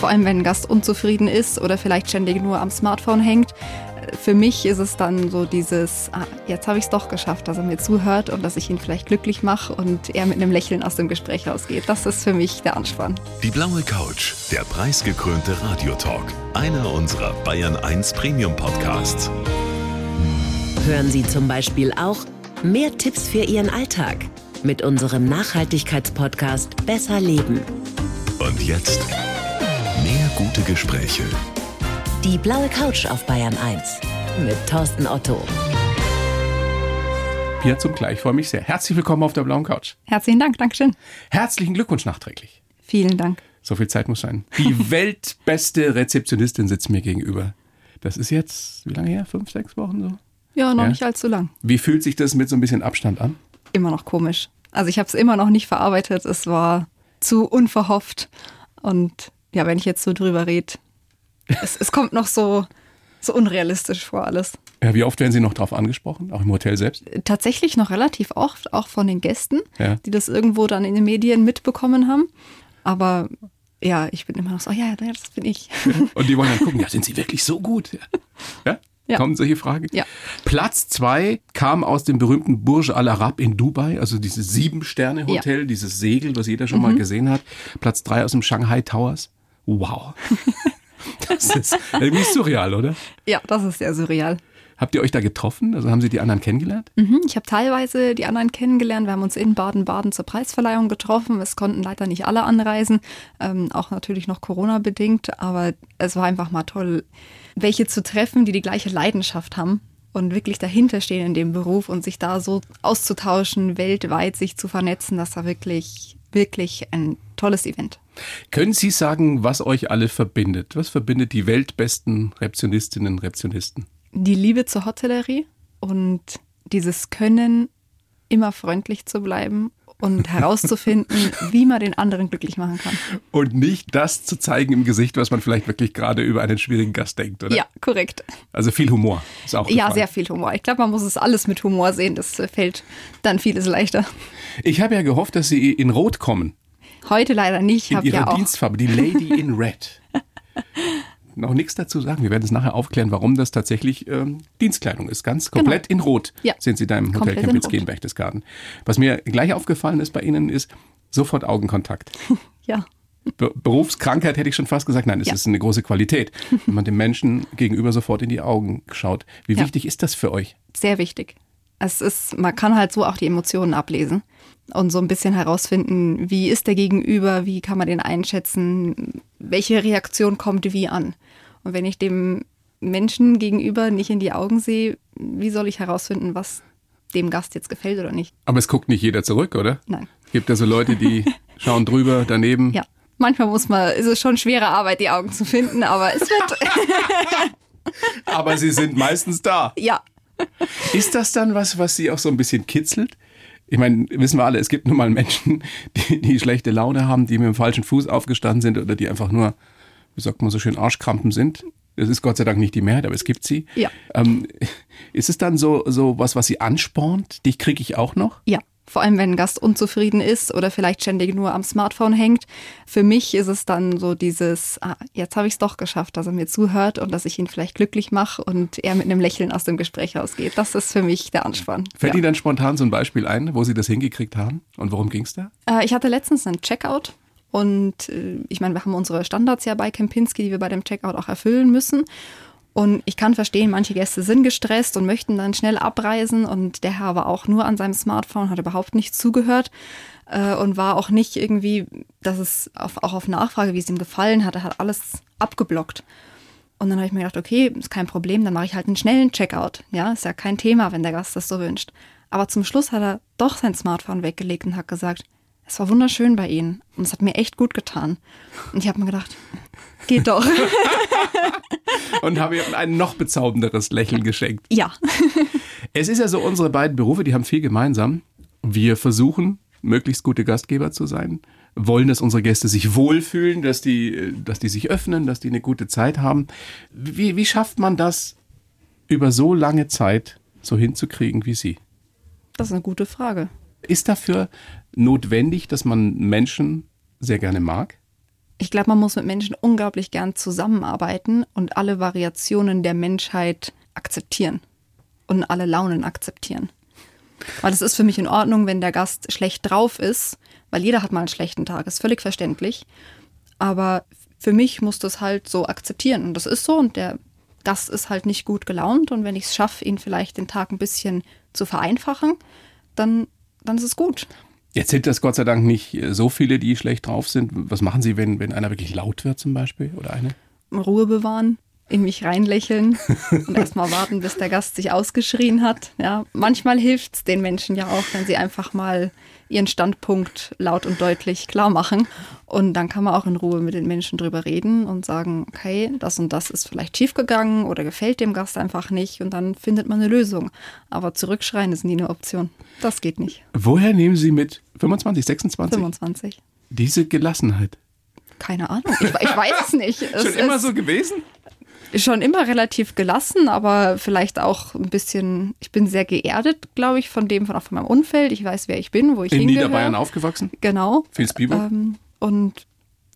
vor allem wenn ein Gast unzufrieden ist oder vielleicht ständig nur am Smartphone hängt. Für mich ist es dann so dieses, ah, jetzt habe ich es doch geschafft, dass er mir zuhört und dass ich ihn vielleicht glücklich mache und er mit einem Lächeln aus dem Gespräch rausgeht. Das ist für mich der Anspann. Die blaue Couch, der preisgekrönte Radiotalk, einer unserer Bayern 1 Premium Podcasts. Hören Sie zum Beispiel auch mehr Tipps für Ihren Alltag mit unserem Nachhaltigkeitspodcast Besser Leben. Und jetzt mehr gute Gespräche. Die blaue Couch auf Bayern 1 mit Thorsten Otto. Pia zum Gleich, ich freue mich sehr. Herzlich willkommen auf der blauen Couch. Herzlichen Dank, Dankeschön. Herzlichen Glückwunsch nachträglich. Vielen Dank. So viel Zeit muss sein. Die weltbeste Rezeptionistin sitzt mir gegenüber. Das ist jetzt, wie lange her? Fünf, sechs Wochen so? Ja, noch Ja. nicht allzu lang. Wie fühlt sich das mit so ein bisschen Abstand an? Immer noch komisch. Also ich habe es immer noch nicht verarbeitet. Es war zu unverhofft. Und ja, wenn ich jetzt so drüber rede, es, es kommt noch so, so unrealistisch vor alles. Ja, wie oft werden Sie noch drauf angesprochen? Auch im Hotel selbst? Tatsächlich noch relativ oft, auch von den Gästen, Ja. die das irgendwo dann in den Medien mitbekommen haben. Aber ja, ich bin immer noch so, oh ja, ja, das bin ich. Und die wollen dann gucken, ja, sind Sie wirklich so gut? Ja? Ja. Kommen solche Fragen? Ja. Platz zwei kam aus dem berühmten Burj Al Arab in Dubai, also dieses Sieben-Sterne-Hotel, dieses Segel, was jeder schon Mhm. mal gesehen hat. Platz drei aus dem Shanghai Towers. Wow. Das ist irgendwie surreal, oder? Ja, das ist sehr surreal. Habt ihr euch da getroffen? Also haben Sie die anderen kennengelernt? Mhm, Ich habe teilweise die anderen kennengelernt. Wir haben uns in Baden-Baden zur Preisverleihung getroffen. Es konnten leider nicht alle anreisen, ähm, auch natürlich noch Corona-bedingt. Aber es war einfach mal toll, welche zu treffen, die die gleiche Leidenschaft haben und wirklich dahinter stehen in dem Beruf und sich da so auszutauschen, weltweit sich zu vernetzen. Das war wirklich, wirklich ein tolles Event. Können Sie sagen, was euch alle verbindet? Was verbindet die weltbesten Rezeptionistinnen und Rezeptionisten? Die Liebe zur Hotellerie und dieses Können, immer freundlich zu bleiben und herauszufinden, wie man den anderen glücklich machen kann. Und nicht das zu zeigen im Gesicht, was man vielleicht wirklich gerade über einen schwierigen Gast denkt, oder? Ja, korrekt. Also viel Humor ist auch Ja, gefallen. sehr viel Humor. Ich glaube, man muss es alles mit Humor sehen. Das fällt dann vieles leichter. Ich habe ja gehofft, dass Sie in Rot kommen. Heute leider nicht. Ich In Ihrer ja. Dienstfarbe, die Lady in Red. Noch nichts dazu sagen. Wir werden es nachher aufklären, warum das tatsächlich ähm, Dienstkleidung ist. Ganz komplett in Rot Genau. Ja. sind Sie da im Hotel Kempinski in Berchtesgaden. Was mir gleich aufgefallen ist bei Ihnen ist sofort Augenkontakt. Ja. Be Berufskrankheit hätte ich schon fast gesagt. Nein, es Ja. ist eine große Qualität, wenn man dem Menschen gegenüber sofort in die Augen schaut. Wie Ja. wichtig ist das für euch? Sehr wichtig. Es ist, man kann halt so auch die Emotionen ablesen und so ein bisschen herausfinden, wie ist der Gegenüber, wie kann man den einschätzen, welche Reaktion kommt wie an. Und wenn ich dem Menschen gegenüber nicht in die Augen sehe, wie soll ich herausfinden, was dem Gast jetzt gefällt oder nicht? Aber es guckt nicht jeder zurück, oder? Nein. Es gibt ja so Leute, die schauen drüber, daneben. Ja. Manchmal muss man, ist es schon schwere Arbeit, die Augen zu finden, aber es wird, Aber sie sind meistens da. ja, Ist das dann was, was sie auch so ein bisschen kitzelt? Ich meine, wissen wir alle, es gibt nun mal Menschen, die, die schlechte Laune haben, die mit dem falschen Fuß aufgestanden sind oder die einfach nur, wie sagt man so schön, Arschkrampen sind. Das ist Gott sei Dank nicht die Mehrheit, aber es gibt sie. Ja. Ähm, ist es dann so, so was, was sie anspornt? Dich kriege ich auch noch? Ja, vor allem wenn ein Gast unzufrieden ist oder vielleicht ständig nur am Smartphone hängt. Für mich ist es dann so dieses, ah, jetzt habe ich es doch geschafft, dass er mir zuhört und dass ich ihn vielleicht glücklich mache und er mit einem Lächeln aus dem Gespräch rausgeht. Das ist für mich der Anspann. Fällt ja. Ihnen dann spontan so ein Beispiel ein, wo Sie das hingekriegt haben? Und worum ging es da? Äh, ich hatte letztens einen Checkout und äh, ich meine, wir haben unsere Standards ja bei Kempinski, die wir bei dem Checkout auch erfüllen müssen. Und ich kann verstehen, manche Gäste sind gestresst und möchten dann schnell abreisen. Und der Herr war auch nur an seinem Smartphone, hat überhaupt nicht zugehört äh, und war auch nicht irgendwie, dass es auf, auch auf Nachfrage, wie es ihm gefallen hat, er hat alles abgeblockt. Und dann habe ich mir gedacht, okay, ist kein Problem, dann mache ich halt einen schnellen Checkout. Ja, ist ja kein Thema, wenn der Gast das so wünscht. Aber zum Schluss hat er doch sein Smartphone weggelegt und hat gesagt, es war wunderschön bei Ihnen und es hat mir echt gut getan. Und ich habe mir gedacht, geht doch. Und habe ihr ein noch bezaubernderes Lächeln geschenkt. ja. Es ist ja so, unsere beiden Berufe, die haben viel gemeinsam. Wir versuchen, möglichst gute Gastgeber zu sein, wollen, dass unsere Gäste sich wohlfühlen, dass die, dass die sich öffnen, dass die eine gute Zeit haben. Wie, wie schafft man das über so lange Zeit so hinzukriegen wie Sie? Das ist eine gute Frage. Ist dafür notwendig, dass man Menschen sehr gerne mag? Ich glaube, man muss mit Menschen unglaublich gern zusammenarbeiten und alle Variationen der Menschheit akzeptieren und alle Launen akzeptieren. Weil es ist für mich in Ordnung, wenn der Gast schlecht drauf ist, weil jeder hat mal einen schlechten Tag, ist völlig verständlich. Aber für mich muss das halt so akzeptieren und das ist so und der Gast ist halt nicht gut gelaunt und wenn ich es schaffe, ihn vielleicht den Tag ein bisschen zu vereinfachen, dann, dann ist es gut. Jetzt sind das Gott sei Dank nicht so viele, die schlecht drauf sind. Was machen Sie, wenn, wenn einer wirklich laut wird zum Beispiel oder eine? Ruhe bewahren, in mich reinlächeln und erstmal warten, bis der Gast sich ausgeschrien hat. Ja, manchmal hilft es den Menschen ja auch, wenn sie einfach mal ihren Standpunkt laut und deutlich klar machen. Und dann kann man auch in Ruhe mit den Menschen drüber reden und sagen, okay, das und das ist vielleicht schiefgegangen oder gefällt dem Gast einfach nicht und dann findet man eine Lösung. Aber zurückschreien ist nie eine Option. Das geht nicht. Woher nehmen Sie mit 25, 26 25. diese Gelassenheit? Keine Ahnung. Ich, ich weiß es nicht. Es Schon immer so gewesen? Schon immer relativ gelassen, aber vielleicht auch ein bisschen, ich bin sehr geerdet, glaube ich, von dem, von, auch von meinem Umfeld. Ich weiß, wer ich bin, wo ich In hingehöre. Niederbayern aufgewachsen? Genau. Vilsbiburg? Ähm, und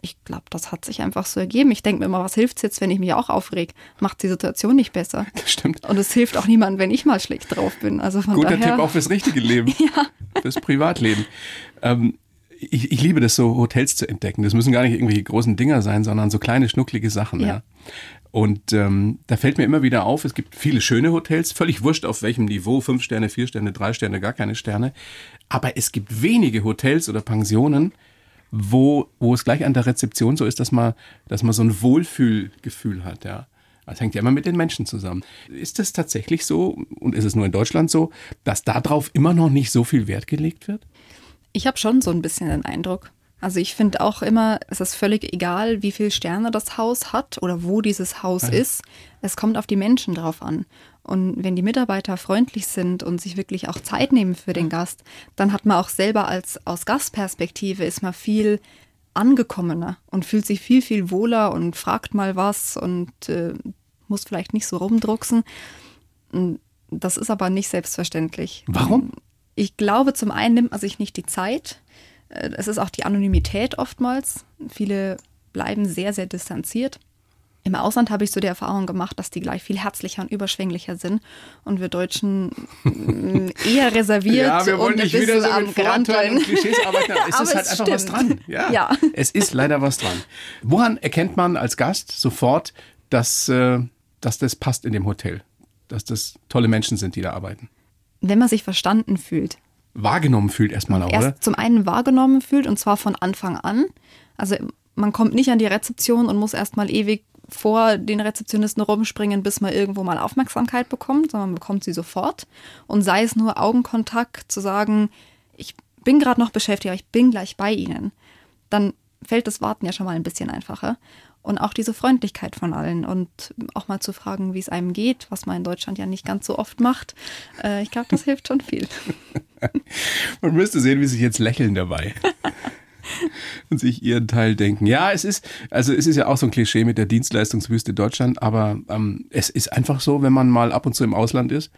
ich glaube, das hat sich einfach so ergeben. Ich denke mir immer, was hilft's jetzt, wenn ich mich auch aufreg? Macht die Situation nicht besser. Das stimmt. Und es hilft auch niemandem, wenn ich mal schlecht drauf bin. Also von Guter daher, Tipp auch fürs richtige Leben. ja. Fürs Privatleben. Ähm, ich, ich liebe das so, Hotels zu entdecken. Das müssen gar nicht irgendwelche großen Dinger sein, sondern so kleine, schnucklige Sachen. Ja. Ja. Und ähm, da fällt mir immer wieder auf, es gibt viele schöne Hotels, völlig wurscht auf welchem Niveau, fünf Sterne, vier Sterne, drei Sterne, gar keine Sterne. Aber es gibt wenige Hotels oder Pensionen, wo, wo es gleich an der Rezeption so ist, dass man, dass man so ein Wohlfühlgefühl hat, ja. Das hängt ja immer mit den Menschen zusammen. Ist das tatsächlich so, und ist es nur in Deutschland so, dass darauf immer noch nicht so viel Wert gelegt wird? Ich habe schon so ein bisschen den Eindruck. Also ich finde auch immer, es ist völlig egal, wie viele Sterne das Haus hat oder wo dieses Haus ist. Es kommt auf die Menschen drauf an. Und wenn die Mitarbeiter freundlich sind und sich wirklich auch Zeit nehmen für den Gast, dann hat man auch selber als aus Gastperspektive ist man viel angekommener und fühlt sich viel, viel wohler und fragt mal was und äh, muss vielleicht nicht so rumdrucksen. Das ist aber nicht selbstverständlich. Warum? Ich glaube, zum einen nimmt man sich nicht die Zeit. Äh, Es ist auch die Anonymität oftmals. Viele bleiben sehr, sehr distanziert. Im Ausland habe ich so die Erfahrung gemacht, dass die gleich viel herzlicher und überschwänglicher sind und wir Deutschen mm, eher reserviert und ein bisschen am Granteln. Klischees arbeiten. Es Aber ist halt es einfach was dran. Ja. Ja. Es ist leider was dran. Woran erkennt man als Gast sofort, dass, äh, dass das passt in dem Hotel? Dass das tolle Menschen sind, die da arbeiten? Wenn man sich verstanden fühlt, Wahrgenommen fühlt erstmal auch, erst oder? zum einen wahrgenommen fühlt und zwar von Anfang an. Also man kommt nicht an die Rezeption und muss erstmal ewig vor den Rezeptionisten rumspringen, bis man irgendwo mal Aufmerksamkeit bekommt, sondern man bekommt sie sofort. Und sei es nur Augenkontakt, zu sagen, ich bin gerade noch beschäftigt, aber ich bin gleich bei Ihnen, dann fällt das Warten ja schon mal ein bisschen einfacher. Und auch diese Freundlichkeit von allen und auch mal zu fragen, wie es einem geht, was man in Deutschland ja nicht ganz so oft macht. Äh, ich glaube, das hilft schon viel. Man müsste sehen, wie sie sich jetzt lächeln dabei. Und sich ihren Teil denken. Ja, es ist, also es ist ja auch so ein Klischee mit der Dienstleistungswüste Deutschland, aber ähm, es ist einfach so, wenn man mal ab und zu im Ausland ist.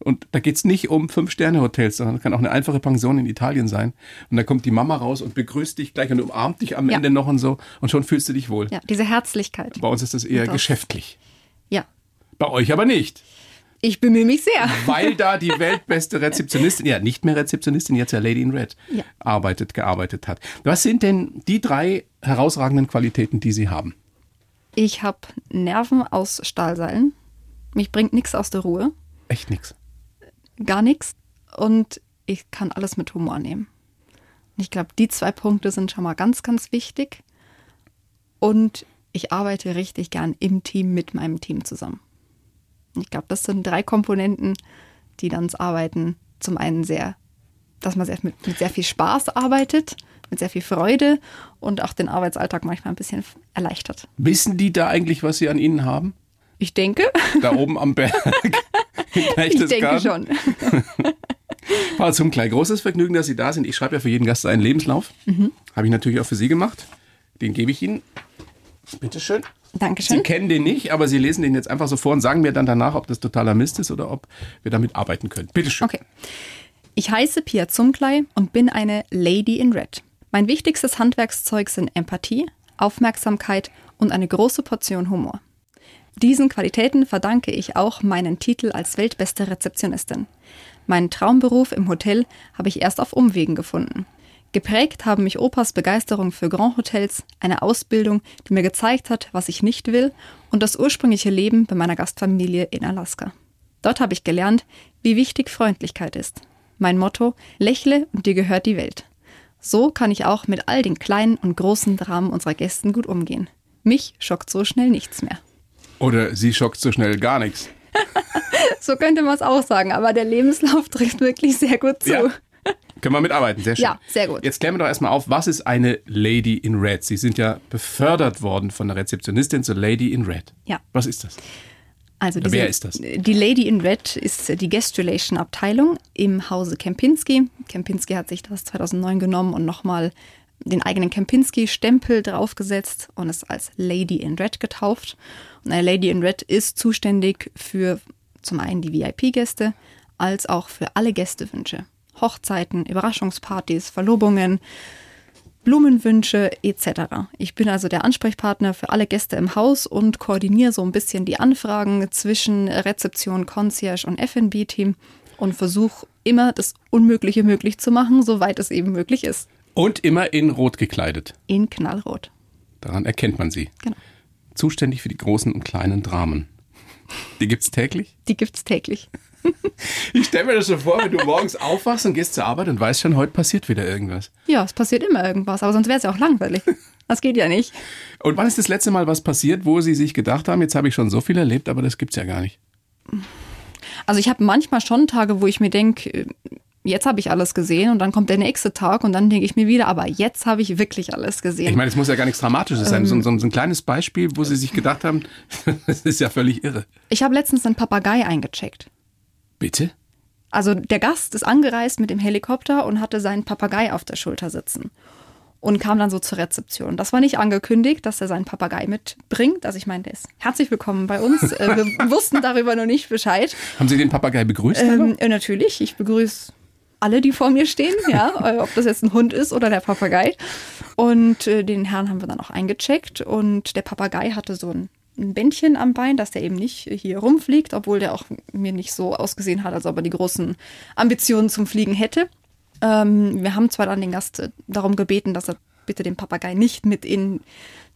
Und da geht's nicht um Fünf-Sterne-Hotels, sondern kann auch eine einfache Pension in Italien sein. Und da kommt die Mama raus und begrüßt dich gleich und umarmt dich am Ja. Ende noch und so. Und schon fühlst du dich wohl. Ja, diese Herzlichkeit. Bei uns ist das eher Das- geschäftlich. Ja, Bei euch aber nicht. ich bemühe mich sehr. Weil da die weltbeste Rezeptionistin, ja nicht mehr Rezeptionistin, jetzt ja Lady in Red, Ja. arbeitet, gearbeitet hat. Was sind denn die drei herausragenden Qualitäten, die Sie haben? Ich habe Nerven aus Stahlseilen. Mich bringt nichts aus der Ruhe. Echt nix. Gar nichts. Und ich kann alles mit Humor nehmen. Und Ich glaube, die zwei Punkte sind schon mal ganz, ganz wichtig. Und ich arbeite richtig gern im Team mit meinem Team zusammen. Ich glaube, das sind drei Komponenten, die dann das Arbeiten zum einen sehr, dass man sehr mit, mit sehr viel Spaß arbeitet, mit sehr viel Freude und auch den Arbeitsalltag manchmal ein bisschen erleichtert. Wissen die da eigentlich, was sie an ihnen haben? Ich denke, Da oben am Berg. ich denke schon. War zum klein großes Vergnügen, dass Sie da sind. Ich schreibe ja für jeden Gast einen Lebenslauf. Mhm. Habe ich natürlich auch für Sie gemacht. Den gebe ich Ihnen. Bitteschön. Sie Dankeschön. kennen den nicht, aber Sie lesen den jetzt einfach so vor und sagen mir dann danach, ob das totaler Mist ist oder ob wir damit arbeiten können. Bitteschön. Okay. Ich heiße Pia Zumklei und bin eine Lady in Red. Mein wichtigstes Handwerkszeug sind Empathie, Aufmerksamkeit und eine große Portion Humor. Diesen Qualitäten verdanke ich auch meinen Titel als weltbeste Rezeptionistin. Meinen Traumberuf im Hotel habe ich erst auf Umwegen gefunden. Geprägt haben mich Opas Begeisterung für Grand Hotels, eine Ausbildung, die mir gezeigt hat, was ich nicht will, und das ursprüngliche Leben bei meiner Gastfamilie in Alaska. Dort habe ich gelernt, wie wichtig Freundlichkeit ist. Mein Motto, lächle und dir gehört die Welt. So kann ich auch mit all den kleinen und großen Dramen unserer Gästen gut umgehen. Mich schockt so schnell nichts mehr. Oder sie schockt so schnell gar nichts. so könnte man es auch sagen, aber der Lebenslauf trifft wirklich sehr gut zu. Ja. Können wir mitarbeiten, sehr schön. Ja, sehr gut. Jetzt klären wir doch erstmal auf, was ist eine Lady in Red? Sie sind ja befördert worden von der Rezeptionistin zur Lady in Red. Ja. Was ist das? Also diese, Wer ist das? Die Lady in Red ist die Guest Relation Abteilung im Hause Kempinski. Kempinski hat sich das 2009 genommen und nochmal den eigenen Kempinski-Stempel draufgesetzt und ist als Lady in Red getauft. Und eine Lady in Red ist zuständig für zum einen die VIP-Gäste, als auch für alle Gästewünsche. Hochzeiten, Überraschungspartys, Verlobungen, Blumenwünsche etc. Ich bin also der Ansprechpartner für alle Gäste im Haus und koordiniere so ein bisschen die Anfragen zwischen Rezeption, Concierge und F&B-Team und versuche immer das Unmögliche möglich zu machen, soweit es eben möglich ist. Und immer in Rot gekleidet. In Knallrot. Daran erkennt man sie. Genau. Zuständig für die großen und kleinen Dramen. Die gibt's täglich? Die gibt's täglich. Ich stelle mir das so vor, wenn du morgens aufwachst und gehst zur Arbeit und weißt schon, heute passiert wieder irgendwas. Ja, es passiert immer irgendwas, aber sonst wäre es ja auch langweilig. Das geht ja nicht. Und wann ist das letzte Mal was passiert, wo sie sich gedacht haben, jetzt habe ich schon so viel erlebt, aber das gibt's ja gar nicht? Also ich habe manchmal schon Tage, wo ich mir denke, jetzt habe ich alles gesehen und dann kommt der nächste Tag und dann denke ich mir wieder, aber jetzt habe ich wirklich alles gesehen. Ich meine, es muss ja gar nichts Dramatisches sein. So, so, so ein kleines Beispiel, wo sie sich gedacht haben, das ist ja völlig irre. ich habe letztens einen Papagei eingecheckt. Bitte? Also der Gast ist angereist mit dem Helikopter und hatte seinen Papagei auf der Schulter sitzen und kam dann so zur Rezeption. Das war nicht angekündigt, dass er seinen Papagei mitbringt. Also ich meinte, er ist herzlich willkommen bei uns. Äh, Wir wussten darüber noch nicht Bescheid. Haben Sie den Papagei begrüßt? Ähm, äh, natürlich, ich begrüße alle, die vor mir stehen, ja, äh, ob das jetzt ein Hund ist oder der Papagei. Und äh, den Herrn haben wir dann auch eingecheckt und der Papagei hatte so ein, ein Bändchen am Bein, dass der eben nicht hier rumfliegt, obwohl der auch mir nicht so ausgesehen hat, als ob er die großen Ambitionen zum Fliegen hätte. Ähm, wir haben zwar dann den Gast äh, darum gebeten, dass er bitte den Papagei nicht mit in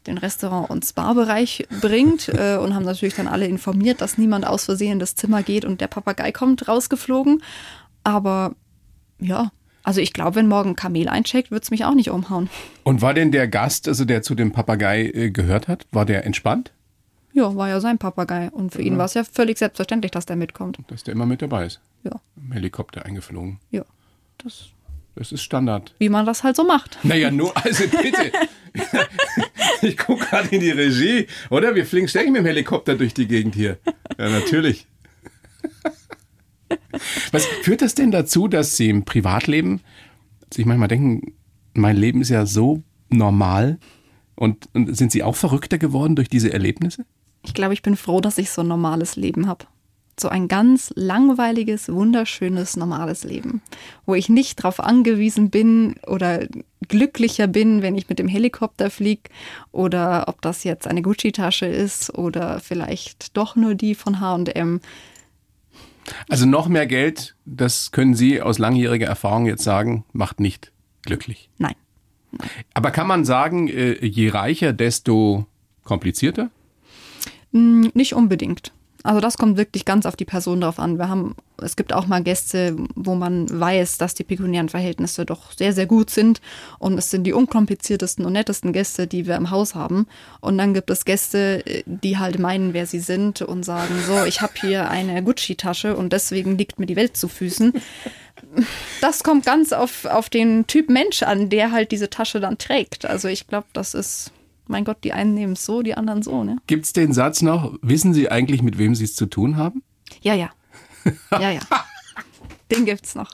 den Restaurant- und Spa-Bereich bringt äh, und haben natürlich dann alle informiert, dass niemand aus Versehen in das Zimmer geht und der Papagei kommt rausgeflogen. Aber ja, also ich glaube, wenn morgen ein Kamel eincheckt, wird es mich auch nicht umhauen. Und war denn der Gast, also der zu dem Papagei äh, gehört hat, war der entspannt, Ja, war ja sein Papagei. Und für ihn war es ja völlig selbstverständlich, dass der mitkommt. dass der immer mit dabei ist? Ja, Im Helikopter eingeflogen. ja. Das, Das ist Standard. wie man das halt so macht. Naja, nur, also bitte. ich gucke gerade in die Regie, oder? Wir fliegen ständig mit dem Helikopter durch die Gegend hier. Ja, natürlich. Was führt das denn dazu, dass Sie im Privatleben sich manchmal denken, mein Leben ist ja so normal und, und sind Sie auch verrückter geworden durch diese Erlebnisse? Ich glaube, ich bin froh, dass ich so ein normales Leben habe. So ein ganz langweiliges, wunderschönes, normales Leben, wo ich nicht darauf angewiesen bin oder glücklicher bin, wenn ich mit dem Helikopter fliege oder ob das jetzt eine Gucci-Tasche ist oder vielleicht doch nur die von HM. Also noch mehr Geld, das können Sie aus langjähriger Erfahrung jetzt sagen, macht nicht glücklich. Nein. Aber kann man sagen, äh, je reicher, desto komplizierter? Mm, Nicht unbedingt. Also das kommt wirklich ganz auf die Person drauf an. Wir haben, es gibt auch mal Gäste, wo man weiß, dass die pekuniären Verhältnisse doch sehr, sehr gut sind. Und es sind die unkompliziertesten und nettesten Gäste, die wir im Haus haben. Und dann gibt es Gäste, die halt meinen, wer sie sind und sagen, so, ich habe hier eine Gucci-Tasche und deswegen liegt mir die Welt zu Füßen. Das kommt ganz auf, auf den Typ Mensch an, der halt diese Tasche dann trägt. Also ich glaube, das ist, mein Gott, die einen nehmen es so, die anderen so, ne? Gibt es den Satz noch, wissen Sie eigentlich, mit wem Sie es zu tun haben? Ja, ja. Ja, ja. Den gibt's noch.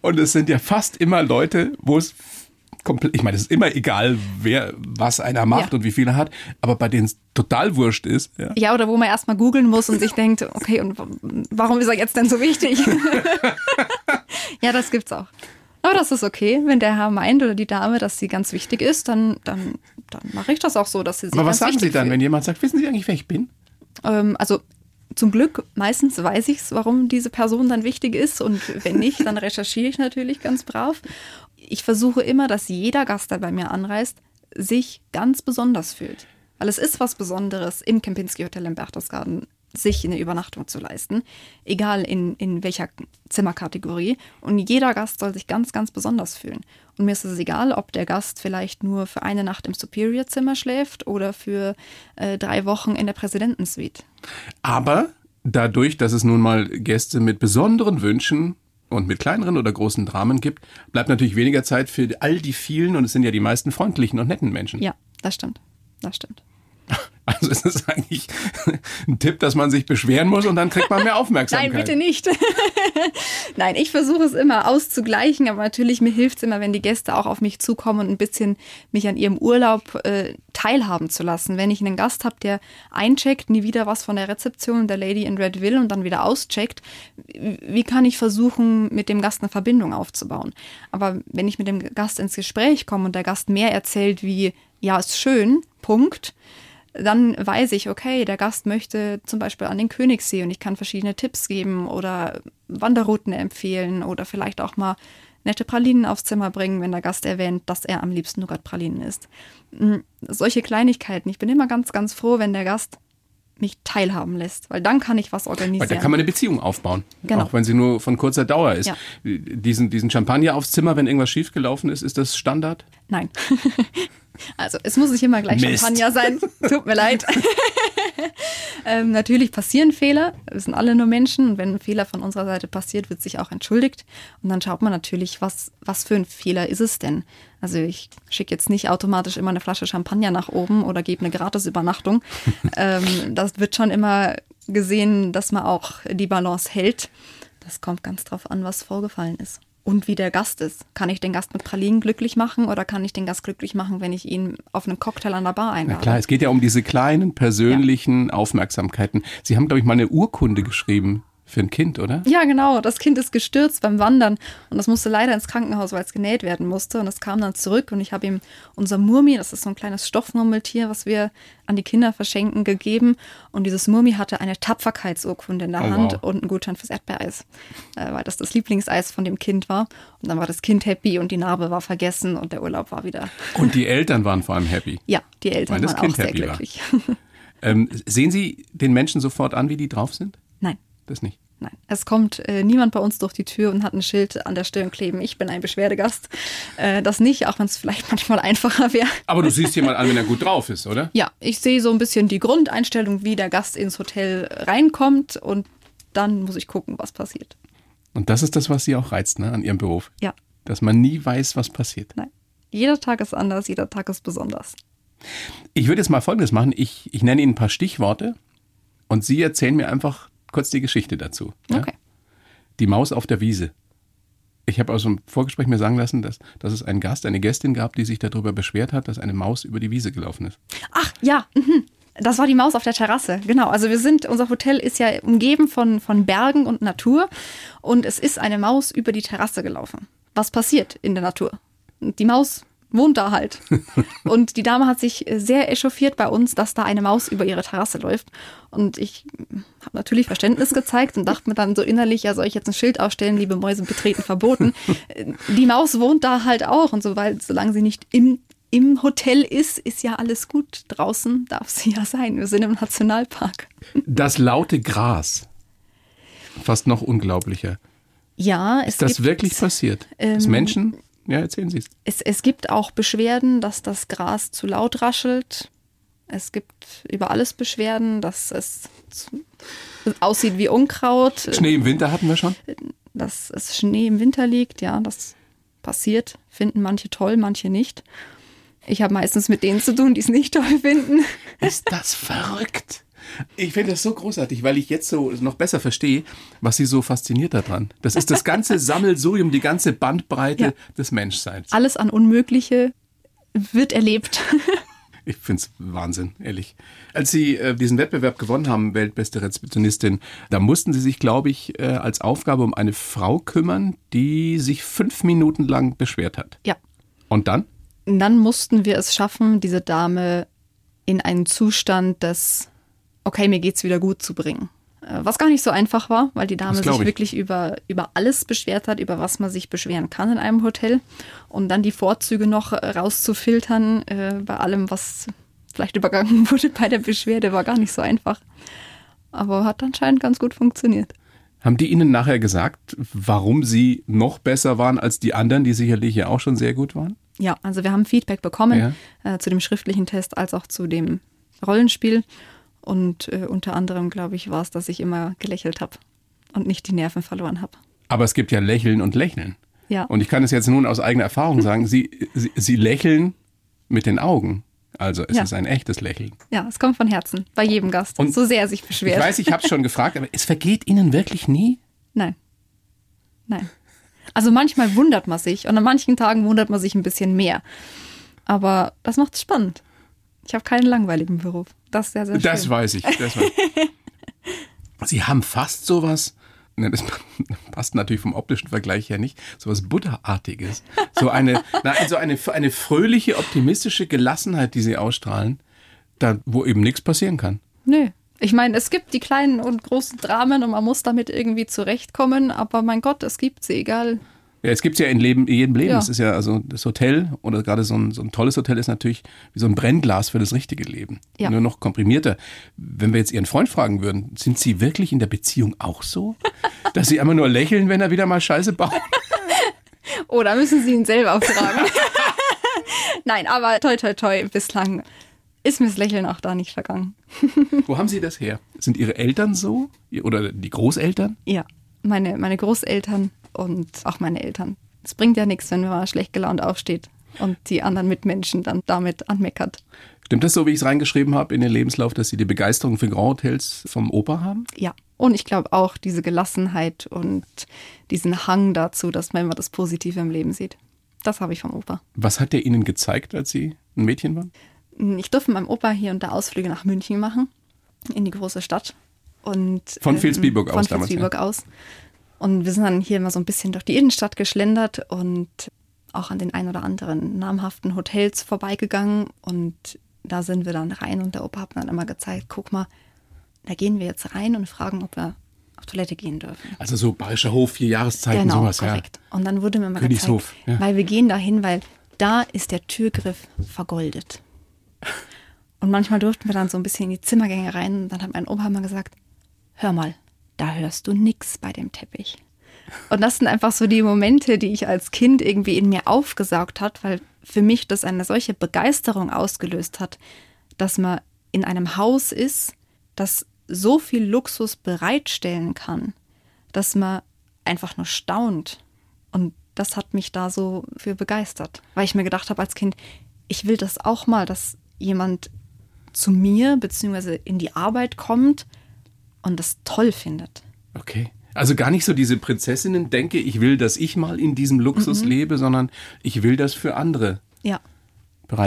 Und es sind ja fast immer Leute, wo es komplett, ich meine, es ist immer egal, wer was einer macht Ja. und wie viel er hat, aber bei denen es total wurscht ist. Ja. Ja, oder wo man erstmal googeln muss und sich denkt, okay, und warum ist er jetzt denn so wichtig? ja, das gibt's auch. Aber das ist okay, wenn der Herr meint oder die Dame, dass sie ganz wichtig ist, dann, dann, dann mache ich das auch so, dass sie sich Aber was sagen Sie dann, fühlt. wenn jemand sagt, wissen Sie eigentlich, wer ich bin? Ähm, also zum Glück, meistens weiß ich es, warum diese Person dann wichtig ist. Und wenn nicht, dann recherchiere ich natürlich ganz brav. Ich versuche immer, dass jeder Gast, der bei mir anreist, sich ganz besonders fühlt. Weil es ist was Besonderes, im Kempinski Hotel im Berchtesgaden sich eine Übernachtung zu leisten, egal in, in welcher Zimmerkategorie. Und jeder Gast soll sich ganz, ganz besonders fühlen. Und mir ist es egal, ob der Gast vielleicht nur für eine Nacht im Superior-Zimmer schläft oder für äh, drei Wochen in der Präsidentensuite. Aber dadurch, dass es nun mal Gäste mit besonderen Wünschen und mit kleineren oder großen Dramen gibt, bleibt natürlich weniger Zeit für all die vielen, und es sind ja die meisten freundlichen und netten Menschen. Ja, das stimmt. Das stimmt. Also es ist eigentlich ein Tipp, dass man sich beschweren muss und dann kriegt man mehr Aufmerksamkeit. Nein, bitte nicht. Nein, ich versuche es immer auszugleichen, aber natürlich mir hilft es immer, wenn die Gäste auch auf mich zukommen und ein bisschen mich an ihrem Urlaub äh, teilhaben zu lassen. Wenn ich einen Gast habe, der eincheckt, nie wieder was von der Rezeption der Lady in Red will und dann wieder auscheckt, wie kann ich versuchen, mit dem Gast eine Verbindung aufzubauen? Aber wenn ich mit dem Gast ins Gespräch komme und der Gast mehr erzählt wie, ja, ist schön, Punkt, dann weiß ich, okay, der Gast möchte zum Beispiel an den Königssee und ich kann verschiedene Tipps geben oder Wanderrouten empfehlen oder vielleicht auch mal nette Pralinen aufs Zimmer bringen, wenn der Gast erwähnt, dass er am liebsten Nougat-Pralinen isst. Mm, Solche Kleinigkeiten. Ich bin immer ganz, ganz froh, wenn der Gast mich teilhaben lässt, weil dann kann ich was organisieren. Weil da kann man eine Beziehung aufbauen, Genau. auch wenn sie nur von kurzer Dauer ist. Ja. Diesen, diesen Champagner aufs Zimmer, wenn irgendwas schiefgelaufen ist, ist das Standard? Nein. Also es muss nicht immer gleich Mist. Champagner sein. Tut mir leid. ähm, natürlich passieren Fehler. Wir sind alle nur Menschen. Und wenn ein Fehler von unserer Seite passiert, wird sich auch entschuldigt. Und dann schaut man natürlich, was, was für ein Fehler ist es denn? Also ich schicke jetzt nicht automatisch immer eine Flasche Champagner nach oben oder gebe eine Gratisübernachtung. ähm, das wird schon immer gesehen, dass man auch die Balance hält. Das kommt ganz drauf an, was vorgefallen ist. Und wie der Gast ist. Kann ich den Gast mit Pralinen glücklich machen oder kann ich den Gast glücklich machen, wenn ich ihn auf einen Cocktail an der Bar Na einlade? klar, es geht ja um diese kleinen persönlichen Aufmerksamkeiten. Sie haben, glaube ich, mal eine Urkunde geschrieben für ein Kind, oder? Ja, genau. Das Kind ist gestürzt beim Wandern und das musste leider ins Krankenhaus, weil es genäht werden musste. Und es kam dann zurück und ich habe ihm unser Murmi, das ist so ein kleines Stoffmurmeltier, was wir an die Kinder verschenken, gegeben. Und dieses Murmi hatte eine Tapferkeitsurkunde in der Oh, Hand wow. und einen Gutschein fürs Erdbeereis, äh, weil das das Lieblingseis von dem Kind war. Und dann war das Kind happy und die Narbe war vergessen und der Urlaub war wieder. Und die Eltern waren vor allem happy. Ja, die Eltern Weil das waren Kind auch sehr happy war. glücklich. Ähm, sehen Sie den Menschen sofort an, wie die drauf sind? Nein. Das nicht. Nein, es kommt äh, niemand bei uns durch die Tür und hat ein Schild an der Stirn kleben. Ich bin ein Beschwerdegast. Äh, das nicht, auch wenn es vielleicht manchmal einfacher wäre. Aber du siehst jemand an, wenn er gut drauf ist, oder? Ja, ich sehe so ein bisschen die Grundeinstellung, wie der Gast ins Hotel reinkommt und dann muss ich gucken, was passiert. Und das ist das, was Sie auch reizt, ne, an Ihrem Beruf. Ja, Dass man nie weiß, was passiert. nein. Jeder Tag ist anders, jeder Tag ist besonders. Ich würde jetzt mal Folgendes machen. Ich, ich nenne Ihnen ein paar Stichworte und Sie erzählen mir einfach kurz die Geschichte dazu. ja? Okay. Die Maus auf der Wiese. Ich habe aus dem Vorgespräch mir sagen lassen, dass, dass es einen Gast, eine Gästin gab, die sich darüber beschwert hat, dass eine Maus über die Wiese gelaufen ist. Ach, ja, mhm. Das war die Maus auf der Terrasse, genau. Also wir sind, unser Hotel ist ja umgeben von, von Bergen und Natur und es ist eine Maus über die Terrasse gelaufen. Was passiert in der Natur? Die Maus wohnt da halt. Und die Dame hat sich sehr echauffiert bei uns, dass da eine Maus über ihre Terrasse läuft. Und ich habe natürlich Verständnis gezeigt und dachte mir dann so innerlich, ja, soll ich jetzt ein Schild aufstellen, liebe Mäuse betreten verboten. Die Maus wohnt da halt auch und so, weil, solange sie nicht im im Hotel ist, ist ja alles gut. Draußen darf sie ja sein. Wir sind im Nationalpark. Das laute Gras. Fast noch unglaublicher. Ja, es Ist das wirklich passiert? dass ähm, Menschen, ja, erzählen Sie es. es, es gibt auch Beschwerden, dass das Gras zu laut raschelt. Es gibt über alles Beschwerden, dass es zu, aussieht wie Unkraut, Schnee im Winter hatten wir schon. dass es Schnee im Winter liegt. Ja, das passiert. Finden manche toll, manche nicht. Ich habe meistens mit denen zu tun, die es nicht toll finden. Ist das verrückt? Ich finde das so großartig, weil ich jetzt so noch besser verstehe, was Sie so fasziniert daran. Das ist das ganze Sammelsurium, die ganze Bandbreite Ja. des Menschseins. Alles an Unmögliche wird erlebt. Ich finde es Wahnsinn, ehrlich. Als Sie äh, diesen Wettbewerb gewonnen haben, Weltbeste Rezeptionistin, da mussten Sie sich, glaube ich, äh, als Aufgabe um eine Frau kümmern, die sich fünf Minuten lang beschwert hat. Ja. Und dann? Dann mussten wir es schaffen, diese Dame in einen Zustand des, okay, mir geht's wieder gut zu bringen. Äh, Was gar nicht so einfach war, weil die Dame sich ich. wirklich über, über alles beschwert hat, über was man sich beschweren kann in einem Hotel. Und dann die Vorzüge noch äh, rauszufiltern äh, bei allem, was vielleicht übergangen wurde bei der Beschwerde, war gar nicht so einfach. Aber hat anscheinend ganz gut funktioniert. Haben die Ihnen nachher gesagt, warum Sie noch besser waren als die anderen, die sicherlich ja auch schon sehr gut waren? Ja, also wir haben Feedback bekommen äh, zu dem schriftlichen Test als auch zu dem Rollenspiel. Und äh, unter anderem, glaube ich, war es, dass ich immer gelächelt habe und nicht die Nerven verloren habe. Aber es gibt ja Lächeln und Lächeln. Ja. Und ich kann es jetzt nun aus eigener Erfahrung sagen, Sie, Sie, Sie lächeln mit den Augen. Also es Ja. ist ein echtes Lächeln. Ja, es kommt von Herzen, bei jedem Gast. Und so sehr er sich Ich beschwert. weiß, ich habe es schon gefragt, aber es vergeht Ihnen wirklich nie? Nein. Nein. Also manchmal wundert man sich und an manchen Tagen wundert man sich ein bisschen mehr. Aber das macht es spannend. Ich habe keinen langweiligen Beruf. Das ist sehr, sehr Das schön. weiß ich. Das weiß ich. Sie haben fast sowas, ne, das passt natürlich vom optischen Vergleich her nicht, sowas Buddha-artiges. So eine, na, also eine, eine fröhliche, optimistische Gelassenheit, die Sie ausstrahlen, da, wo eben nichts passieren kann. Nö. Ich meine, es gibt die kleinen und großen Dramen und man muss damit irgendwie zurechtkommen, aber mein Gott, es gibt sie, egal. Ja, es gibt ja in, Leben, in jedem Leben. Ja. Das ist ja, also das Hotel oder gerade so ein, so ein tolles Hotel ist natürlich wie so ein Brennglas für das richtige Leben. Ja. Nur noch komprimierter. Wenn wir jetzt Ihren Freund fragen würden, sind Sie wirklich in der Beziehung auch so? Dass Sie immer nur lächeln, wenn er wieder mal Scheiße baut? Oh, da müssen Sie ihn selber fragen. Nein, aber toi, toi, toi, bislang ist mir das Lächeln auch da nicht vergangen. Wo haben Sie das her? Sind Ihre Eltern so? Oder die Großeltern? Ja, meine, meine Großeltern und auch meine Eltern. Es bringt ja nichts, wenn man schlecht gelaunt aufsteht und die anderen Mitmenschen dann damit anmeckert. Stimmt das so, wie ich es reingeschrieben habe in den Lebenslauf, dass Sie die Begeisterung für Grand Hotels vom Opa haben? Ja, und ich glaube auch diese Gelassenheit und diesen Hang dazu, dass man immer das Positive im Leben sieht. Das habe ich vom Opa. Was hat der Ihnen gezeigt, als Sie ein Mädchen waren? Ich durfte mit meinem Opa hier und da Ausflüge nach München machen, in die große Stadt. Und, Von Vilsbiburg von aus damals, Vilsbiburg aus. Und wir sind dann hier immer so ein bisschen durch die Innenstadt geschlendert und auch an den ein oder anderen namhaften Hotels vorbeigegangen. Und da sind wir dann rein und der Opa hat mir dann immer gezeigt, guck mal, da gehen wir jetzt rein und fragen, ob wir auf Toilette gehen dürfen. Also so Bayerischer Hof, vier Jahreszeiten, Genau, sowas, korrekt. Und dann wurde mir mal Königshof, gezeigt, ja. weil wir gehen dahin, weil da ist der Türgriff vergoldet. Und manchmal durften wir dann so ein bisschen in die Zimmergänge rein und dann hat mein Opa mal gesagt, hör mal, da hörst du nix bei dem Teppich. Und das sind einfach so die Momente, die ich als Kind irgendwie in mir aufgesaugt hat, weil für mich das eine solche Begeisterung ausgelöst hat, dass man in einem Haus ist, das so viel Luxus bereitstellen kann, dass man einfach nur staunt. Und das hat mich da so für begeistert, weil ich mir gedacht habe als Kind, ich will das auch mal, dass jemand zu mir bzw. in die Arbeit kommt und das toll findet. Okay. Also gar nicht so diese Prinzessinnen denke, ich will, dass ich mal in diesem Luxus lebe, sondern ich will das für andere Ja.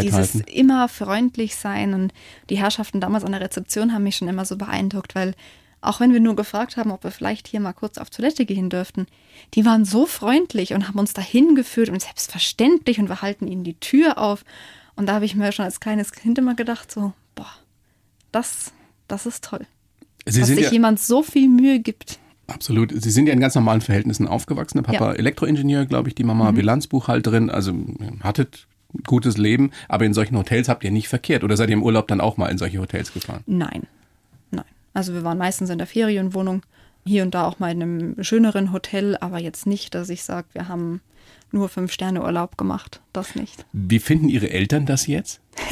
Dieses immer freundlich sein und die Herrschaften damals an der Rezeption haben mich schon immer so beeindruckt, weil auch wenn wir nur gefragt haben, ob wir vielleicht hier mal kurz auf Toilette gehen dürften, die waren so freundlich und haben uns dahin geführt und selbstverständlich und wir halten ihnen die Tür auf. Und da habe ich mir schon als kleines Kind immer gedacht, so, boah, das, das ist toll. Sie dass sich ja, jemand so viel Mühe gibt. absolut. Sie sind ja in ganz normalen Verhältnissen aufgewachsen. Der Papa Ja. Elektroingenieur, glaube ich, die Mama Bilanzbuchhalterin. Also hattet gutes Leben, aber in solchen Hotels habt ihr nicht verkehrt. Oder seid ihr im Urlaub dann auch mal in solche Hotels gefahren? Nein, nein. Also wir waren meistens in der Ferienwohnung, hier und da auch mal in einem schöneren Hotel, aber jetzt nicht, dass ich sage, wir haben nur fünf Sterne Urlaub gemacht. Das nicht. Wie finden Ihre Eltern das jetzt?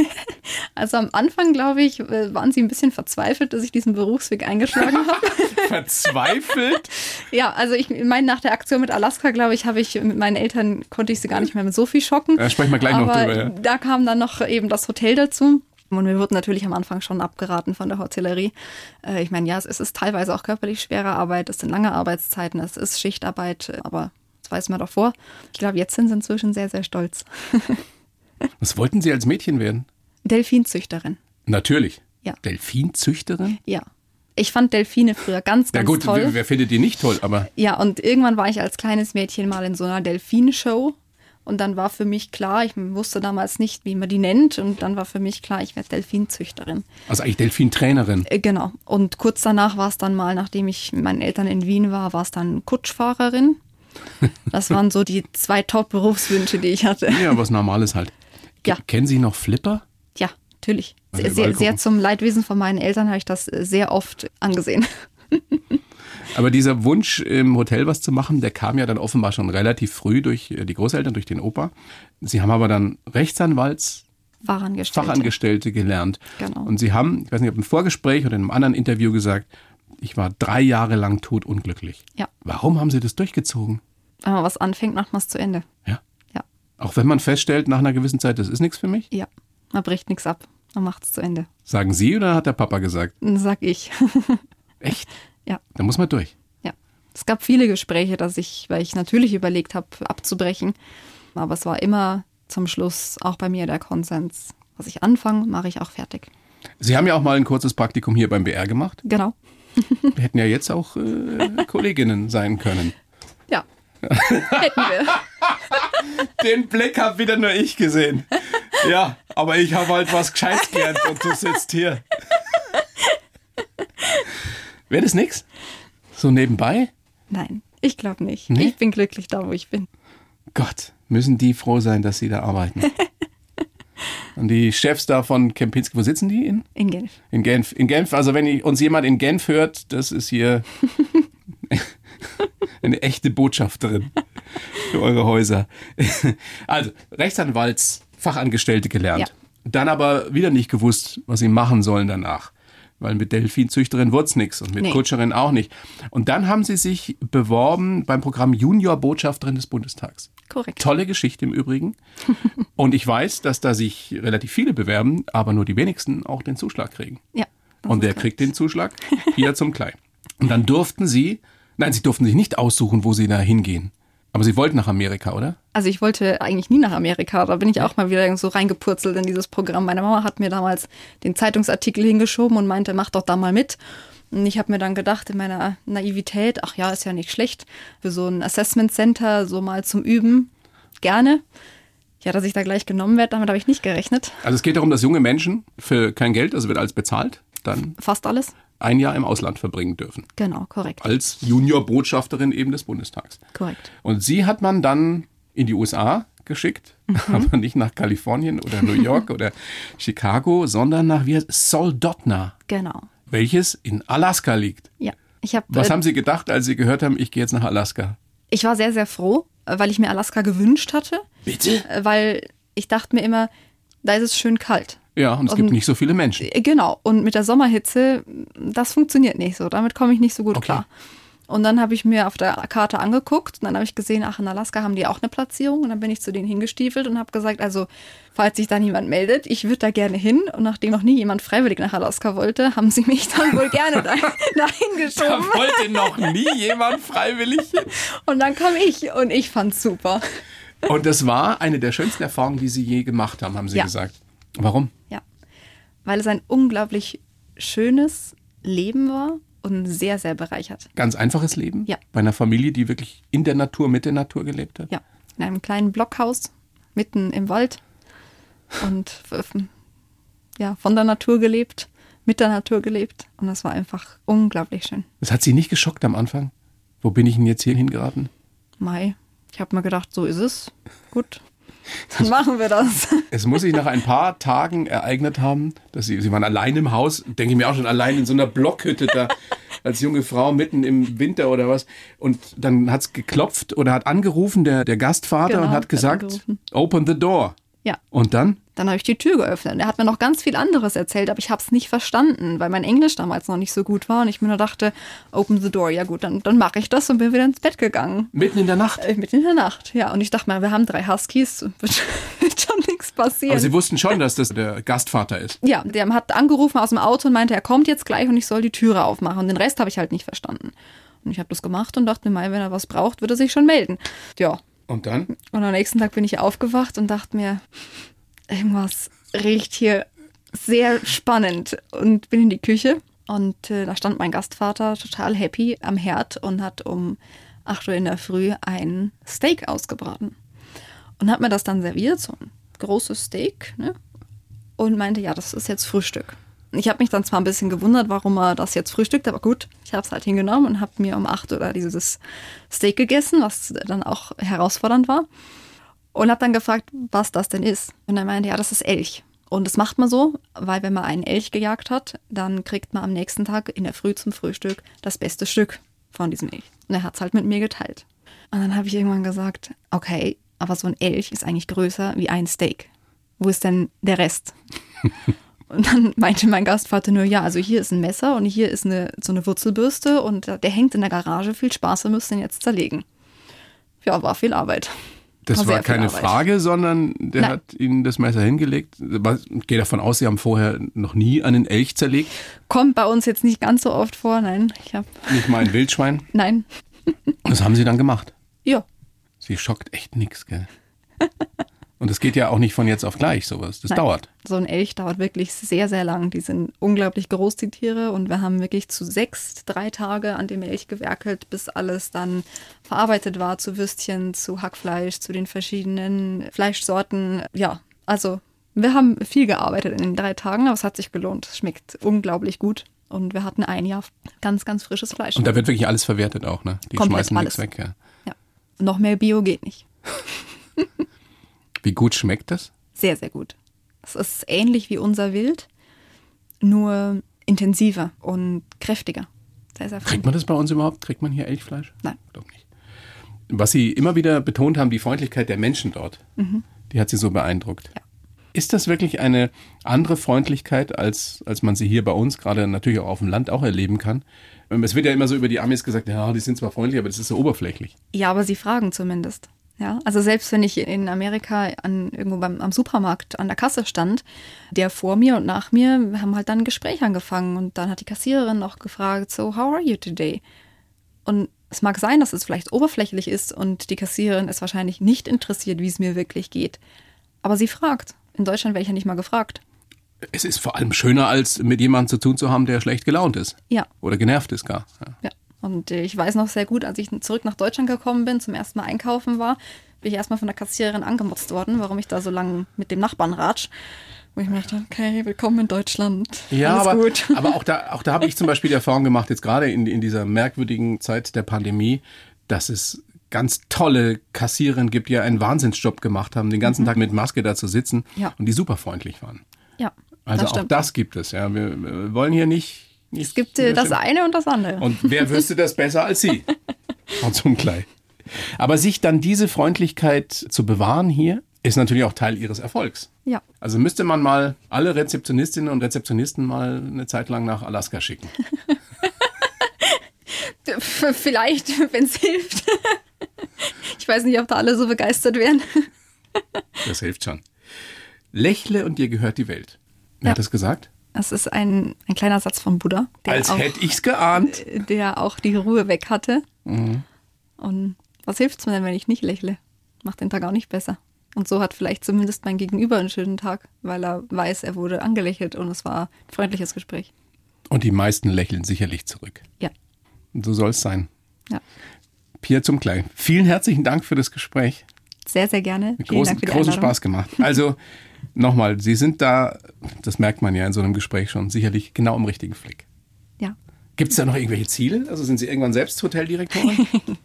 Also am Anfang, glaube ich, äh, waren sie ein bisschen verzweifelt, dass ich diesen Berufsweg eingeschlagen habe. Verzweifelt? ja, also ich meine, nach der Aktion mit Alaska, glaube ich, habe ich mit meinen Eltern, konnte ich sie gar nicht mehr mit so viel schocken. Da sprechen wir gleich noch Aber drüber, ja. Da kam dann noch eben das Hotel dazu. Und mir wurde natürlich am Anfang schon abgeraten von der Hotellerie. Äh, Ich meine, ja, es ist, teilweise auch körperlich schwere Arbeit, es sind lange Arbeitszeiten, es ist Schichtarbeit, aber das weiß man doch vor. Ich glaube, jetzt sind sie inzwischen sehr, sehr stolz. Was wollten Sie als Mädchen werden? Delfinzüchterin. Natürlich. Ja. Delfinzüchterin? Ja. Ich fand Delfine früher ganz, Ja ganz gut, toll. wer, wer findet die nicht toll, aber Ja, und irgendwann war ich als kleines Mädchen mal in so einer Delfinshow. Und dann war für mich klar, ich wusste damals nicht, wie man die nennt. Und dann war für mich klar, ich werde Delfinzüchterin. also eigentlich Delfintrainerin. Äh, Genau. Und kurz danach war es dann mal, nachdem ich mit meinen Eltern in Wien war, war es dann Kutschfahrerin. Das waren so die zwei Top-Berufswünsche, die ich hatte. Ja, was Normales halt. Ke- Ja. Kennen Sie noch Flipper? Ja, natürlich. Sehr, sehr, sehr zum Leidwesen von meinen Eltern habe ich das äh, sehr oft angesehen. Aber dieser Wunsch, im Hotel was zu machen, der kam ja dann offenbar schon relativ früh durch äh, die Großeltern, durch den Opa. Sie haben aber dann Rechtsanwalts, Fachangestellte. Fachangestellte gelernt. Genau. Und Sie haben, ich weiß nicht, ob im Vorgespräch oder in einem anderen Interview gesagt, ich war drei Jahre lang totunglücklich. Ja. Warum haben Sie das durchgezogen? Wenn man was anfängt, macht man es zu Ende. Ja. Ja. Auch wenn man feststellt, nach einer gewissen Zeit, das ist nichts für mich? Ja. Man bricht nichts ab. Man macht es zu Ende. Sagen Sie oder hat der Papa gesagt? Sag ich. Echt? ja. Da muss man durch. Ja. Es gab viele Gespräche, dass ich, weil ich natürlich überlegt habe, abzubrechen. Aber es war immer zum Schluss auch bei mir der Konsens. Was ich anfange, mache ich auch fertig. Sie haben ja auch mal ein kurzes Praktikum hier beim BR gemacht. Genau. Wir hätten ja jetzt auch äh, Kolleginnen sein können. Ja. Hätten wir. Den Blick hab wieder nur ich gesehen. Ja, aber ich habe halt was Gescheites gelernt und du sitzt hier. Wäre das nix? So nebenbei? Nein, ich glaube nicht. Nee? Ich bin glücklich da, wo ich bin. Gott, müssen die froh sein, dass sie da arbeiten. Und die Chefs da von Kempinski, wo sitzen die? In, In Genf. in Genf. In Genf, also wenn uns jemand in Genf hört, das ist hier eine echte Botschafterin für eure Häuser. Also, Rechtsanwaltsfachangestellte gelernt. Ja. Dann aber wieder nicht gewusst, was sie machen sollen danach. Weil mit Delfinzüchterin wurde es nichts und mit Nee. Kutscherin auch nicht. Und dann haben sie sich beworben beim Programm Junior Botschafterin des Bundestags. Korrekt. Tolle Geschichte im Übrigen. Und ich weiß, dass da sich relativ viele bewerben, aber nur die wenigsten auch den Zuschlag kriegen. Ja. Und wer kriegt den Zuschlag? Hier zum Klein. Und dann durften sie, nein, sie durften sich nicht aussuchen, wo sie da hingehen. Aber sie wollten nach Amerika, oder? Also ich wollte eigentlich nie nach Amerika. Da bin ich auch mal wieder so reingepurzelt in dieses Programm. Meine Mama hat mir damals den Zeitungsartikel hingeschoben und meinte, mach doch da mal mit. Und ich habe mir dann gedacht, in meiner Naivität, ach ja, ist ja nicht schlecht, für so ein Assessment Center so mal zum Üben, gerne. Ja, dass ich da gleich genommen werde, damit habe ich nicht gerechnet. Also es geht darum, dass junge Menschen für kein Geld, also wird alles bezahlt, dann Fast alles. Ein Jahr im Ausland verbringen dürfen. Genau, korrekt. Als Junior-Botschafterin eben des Bundestags. Korrekt. Und sie hat man dann in die USA geschickt, aber nicht nach Kalifornien oder New York oder Chicago, sondern nach wie? Soldotna, Genau. welches in Alaska liegt. Ja. Ich habe Was haben Sie gedacht, als Sie gehört haben, ich gehe jetzt nach Alaska? Ich war sehr, sehr froh, äh, weil ich mir Alaska gewünscht hatte. Bitte? Äh, Weil ich dachte mir immer, da ist es schön kalt. Ja, und es gibt Und- nicht so viele Menschen. Äh, Genau. Und mit der Sommerhitze, das funktioniert nicht so. Damit komme ich nicht so gut Okay. klar. Und dann habe ich mir auf der Karte angeguckt und dann habe ich gesehen, ach, in Alaska haben die auch eine Platzierung. Und dann bin ich zu denen hingestiefelt und habe gesagt, also, falls sich da niemand meldet, ich würde da gerne hin. Und nachdem noch nie jemand freiwillig nach Alaska wollte, haben sie mich dann wohl gerne da, dahin Da geschoben. wollte noch nie jemand freiwillig hin. Und dann kam ich und ich fand's super. Und das war eine der schönsten Erfahrungen, die Sie je gemacht haben, haben Sie Ja. gesagt. Warum? Ja. Weil es ein unglaublich schönes Leben war und sehr, sehr bereichert. Ganz einfaches Leben? Ja. Bei einer Familie, die wirklich in der Natur, mit der Natur gelebt hat? Ja, in einem kleinen Blockhaus mitten im Wald und ja, von der Natur gelebt, mit der Natur gelebt und das war einfach unglaublich schön. Das hat Sie nicht geschockt am Anfang? Wo bin ich denn jetzt hier hingeraten? Mai, ich habe mir gedacht, so ist es. Gut, dann machen wir das. Es muss sich nach ein paar Tagen ereignet haben, dass Sie, Sie waren allein im Haus, denke ich mir auch schon allein in so einer Blockhütte da als junge Frau mitten im Winter oder was. Und dann hat es geklopft oder hat angerufen, der, der Gastvater, Genau, und hat hat gesagt, angerufen. open the door. Ja, Und dann? dann habe ich die Tür geöffnet. und Er hat mir noch ganz viel anderes erzählt, aber ich habe es nicht verstanden, weil mein Englisch damals noch nicht so gut war und ich mir nur dachte, open the door, ja gut, dann, dann mache ich das und bin wieder ins Bett gegangen. Mitten in der Nacht. Äh, Mitten in der Nacht, ja. Und ich dachte mir, wir haben drei Huskies, wird, wird schon nichts passieren. Aber Sie wussten schon, dass das der Gastvater ist. ja, der hat angerufen aus dem Auto und meinte, er kommt jetzt gleich und ich soll die Türe aufmachen. Und den Rest habe ich halt nicht verstanden. Und ich habe das gemacht und dachte mir, wenn er was braucht, wird er sich schon melden. Ja. Und dann? Und am nächsten Tag bin ich aufgewacht und dachte mir, irgendwas riecht hier sehr spannend und bin in die Küche und äh, da stand mein Gastvater total happy am Herd und hat um 8 Uhr in der Früh ein Steak ausgebraten und hat mir das dann serviert, so ein großes Steak, ne? und meinte, ja, das ist jetzt Frühstück. Ich habe mich dann zwar ein bisschen gewundert, warum er das jetzt frühstückt, aber gut, ich habe es halt hingenommen und habe mir um 8 Uhr dieses Steak gegessen, was dann auch herausfordernd war. Und habe dann gefragt, was das denn ist. Und er meinte, ja, das ist Elch. Und das macht man so, weil wenn man einen Elch gejagt hat, dann kriegt man am nächsten Tag in der Früh zum Frühstück das beste Stück von diesem Elch. Und er hat es halt mit mir geteilt. Und dann habe ich irgendwann gesagt, okay, aber so ein Elch ist eigentlich größer wie ein Steak. Wo ist denn der Rest? Und dann meinte mein Gastvater nur, ja, also hier ist ein Messer und hier ist eine, so eine Wurzelbürste und der hängt in der Garage. Viel Spaß, wir müssen ihn jetzt zerlegen. Ja, war viel Arbeit. Das war, keine Arbeit. Frage, sondern der Nein. hat Ihnen das Messer hingelegt. Ich gehe davon aus, Sie haben vorher noch nie einen Elch zerlegt. Kommt bei uns jetzt nicht ganz so oft vor, nein. Ich habe, Nicht mal ein Wildschwein. nein. Das haben Sie dann gemacht. Ja, Sie schockt echt nix, gell? Und es geht ja auch nicht von jetzt auf gleich, sowas. Das Nein. dauert. So ein Elch dauert wirklich sehr, sehr lang. Die sind unglaublich groß, die Tiere. Und wir haben wirklich zu sechs, drei Tage an dem Elch gewerkelt, bis alles dann verarbeitet war zu Würstchen, zu Hackfleisch, zu den verschiedenen Fleischsorten. Ja, also wir haben viel gearbeitet in den drei Tagen, aber es hat sich gelohnt. Es schmeckt unglaublich gut. Und wir hatten ein Jahr ganz, ganz frisches Fleisch. Und da wird wirklich alles verwertet auch, ne? Die Komplett schmeißen nichts alles. weg, ja. ja. Noch mehr Bio geht nicht. Wie gut schmeckt das? Sehr, sehr gut. Es ist ähnlich wie unser Wild, nur intensiver und kräftiger. Sehr, sehr. Kriegt man das bei uns überhaupt? Kriegt man hier Elchfleisch? Nein. Glaub nicht. Was Sie immer wieder betont haben, die Freundlichkeit der Menschen dort, die hat Sie so beeindruckt. Mhm. Ja. Ist das wirklich eine andere Freundlichkeit, als, als man sie hier bei uns, gerade natürlich auch auf dem Land, auch erleben kann? Ähm, Es wird ja immer so über die Amis gesagt, ja, die sind zwar freundlich, aber das ist so oberflächlich. Ja, aber sie fragen zumindest. Ja, also selbst wenn ich in Amerika an, irgendwo beim, am Supermarkt an der Kasse stand, der vor mir und nach mir haben halt dann ein Gespräch angefangen und dann hat die Kassiererin auch gefragt, so, how are you today? Und es mag sein, dass es vielleicht oberflächlich ist und die Kassiererin ist wahrscheinlich nicht interessiert, wie es mir wirklich geht. Aber sie fragt. In Deutschland wäre ich ja nicht mal gefragt. Es ist vor allem schöner, als mit jemandem zu tun zu haben, der schlecht gelaunt ist. Ja. Oder genervt ist gar. Ja. Ja. Und äh, ich weiß noch sehr gut, als ich zurück nach Deutschland gekommen bin, zum ersten Mal einkaufen war, bin ich erstmal von der Kassiererin angemotzt worden, warum ich da so lange mit dem Nachbarn ratsch. Wo ich mir dachte, okay, willkommen in Deutschland. Ja, Alles aber, gut. aber auch da, auch da habe ich zum Beispiel die Erfahrung gemacht, jetzt gerade in, in dieser merkwürdigen Zeit der Pandemie, dass es ganz tolle Kassiererinnen gibt, die einen Wahnsinnsjob gemacht haben, den ganzen Tag mit Maske da zu sitzen Mhm. Ja. und die super freundlich waren. ja, Also das auch das gibt es. Ja. Wir wollen hier nicht. Es gibt äh, das eine und das andere. Und wer wüsste das besser als Sie? Und zum Gleich. Aber sich dann diese Freundlichkeit zu bewahren hier, ist natürlich auch Teil Ihres Erfolgs. ja, Also müsste man mal alle Rezeptionistinnen und Rezeptionisten mal eine Zeit lang nach Alaska schicken. Vielleicht, wenn es hilft. ich weiß nicht, ob da alle so begeistert wären. Das hilft schon. Lächle und dir gehört die Welt. Wer Ja. hat das gesagt? Das ist ein, ein kleiner Satz von Buddha, der Als auch, hätte ich's geahnt. der auch die Ruhe weg hatte. Mhm. Und was hilft's mir denn, wenn ich nicht lächle? Macht den Tag auch nicht besser. Und so hat vielleicht zumindest mein Gegenüber einen schönen Tag, weil er weiß, er wurde angelächelt und es war ein freundliches Gespräch. Und die meisten lächeln sicherlich zurück. Ja, Und so soll es sein. ja. Pierre zum Klein. Vielen herzlichen Dank für das Gespräch. Sehr, sehr gerne. Mit großen, großen. Spaß gemacht. Also nochmal, Sie sind da, das merkt man ja in so einem Gespräch schon, sicherlich genau im richtigen Fleck. Ja. Gibt es da noch irgendwelche Ziele? Also sind Sie irgendwann selbst Hoteldirektorin?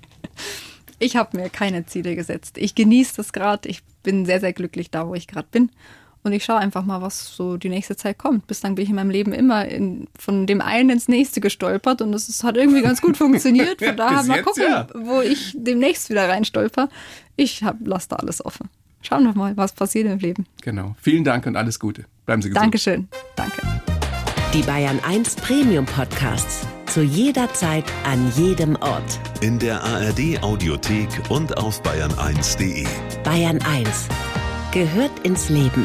Ich habe mir keine Ziele gesetzt. Ich genieße das gerade. Ich bin sehr, sehr glücklich da, wo ich gerade bin. Und ich schaue einfach mal, was so die nächste Zeit kommt. Bislang bin ich in meinem Leben immer in, von dem einen ins nächste gestolpert und es hat irgendwie ganz gut funktioniert. Von daher mal gucken, ja. wo ich demnächst wieder reinstolper. Ich lasse da alles offen. Schauen wir mal, was passiert im Leben. genau. Vielen Dank und alles Gute. Bleiben Sie gesund. Dankeschön. Danke. Die Bayern 1 Premium Podcasts. Zu jeder Zeit, an jedem Ort. In der ARD Audiothek und auf bayern1.de. Bayern 1 gehört ins Leben.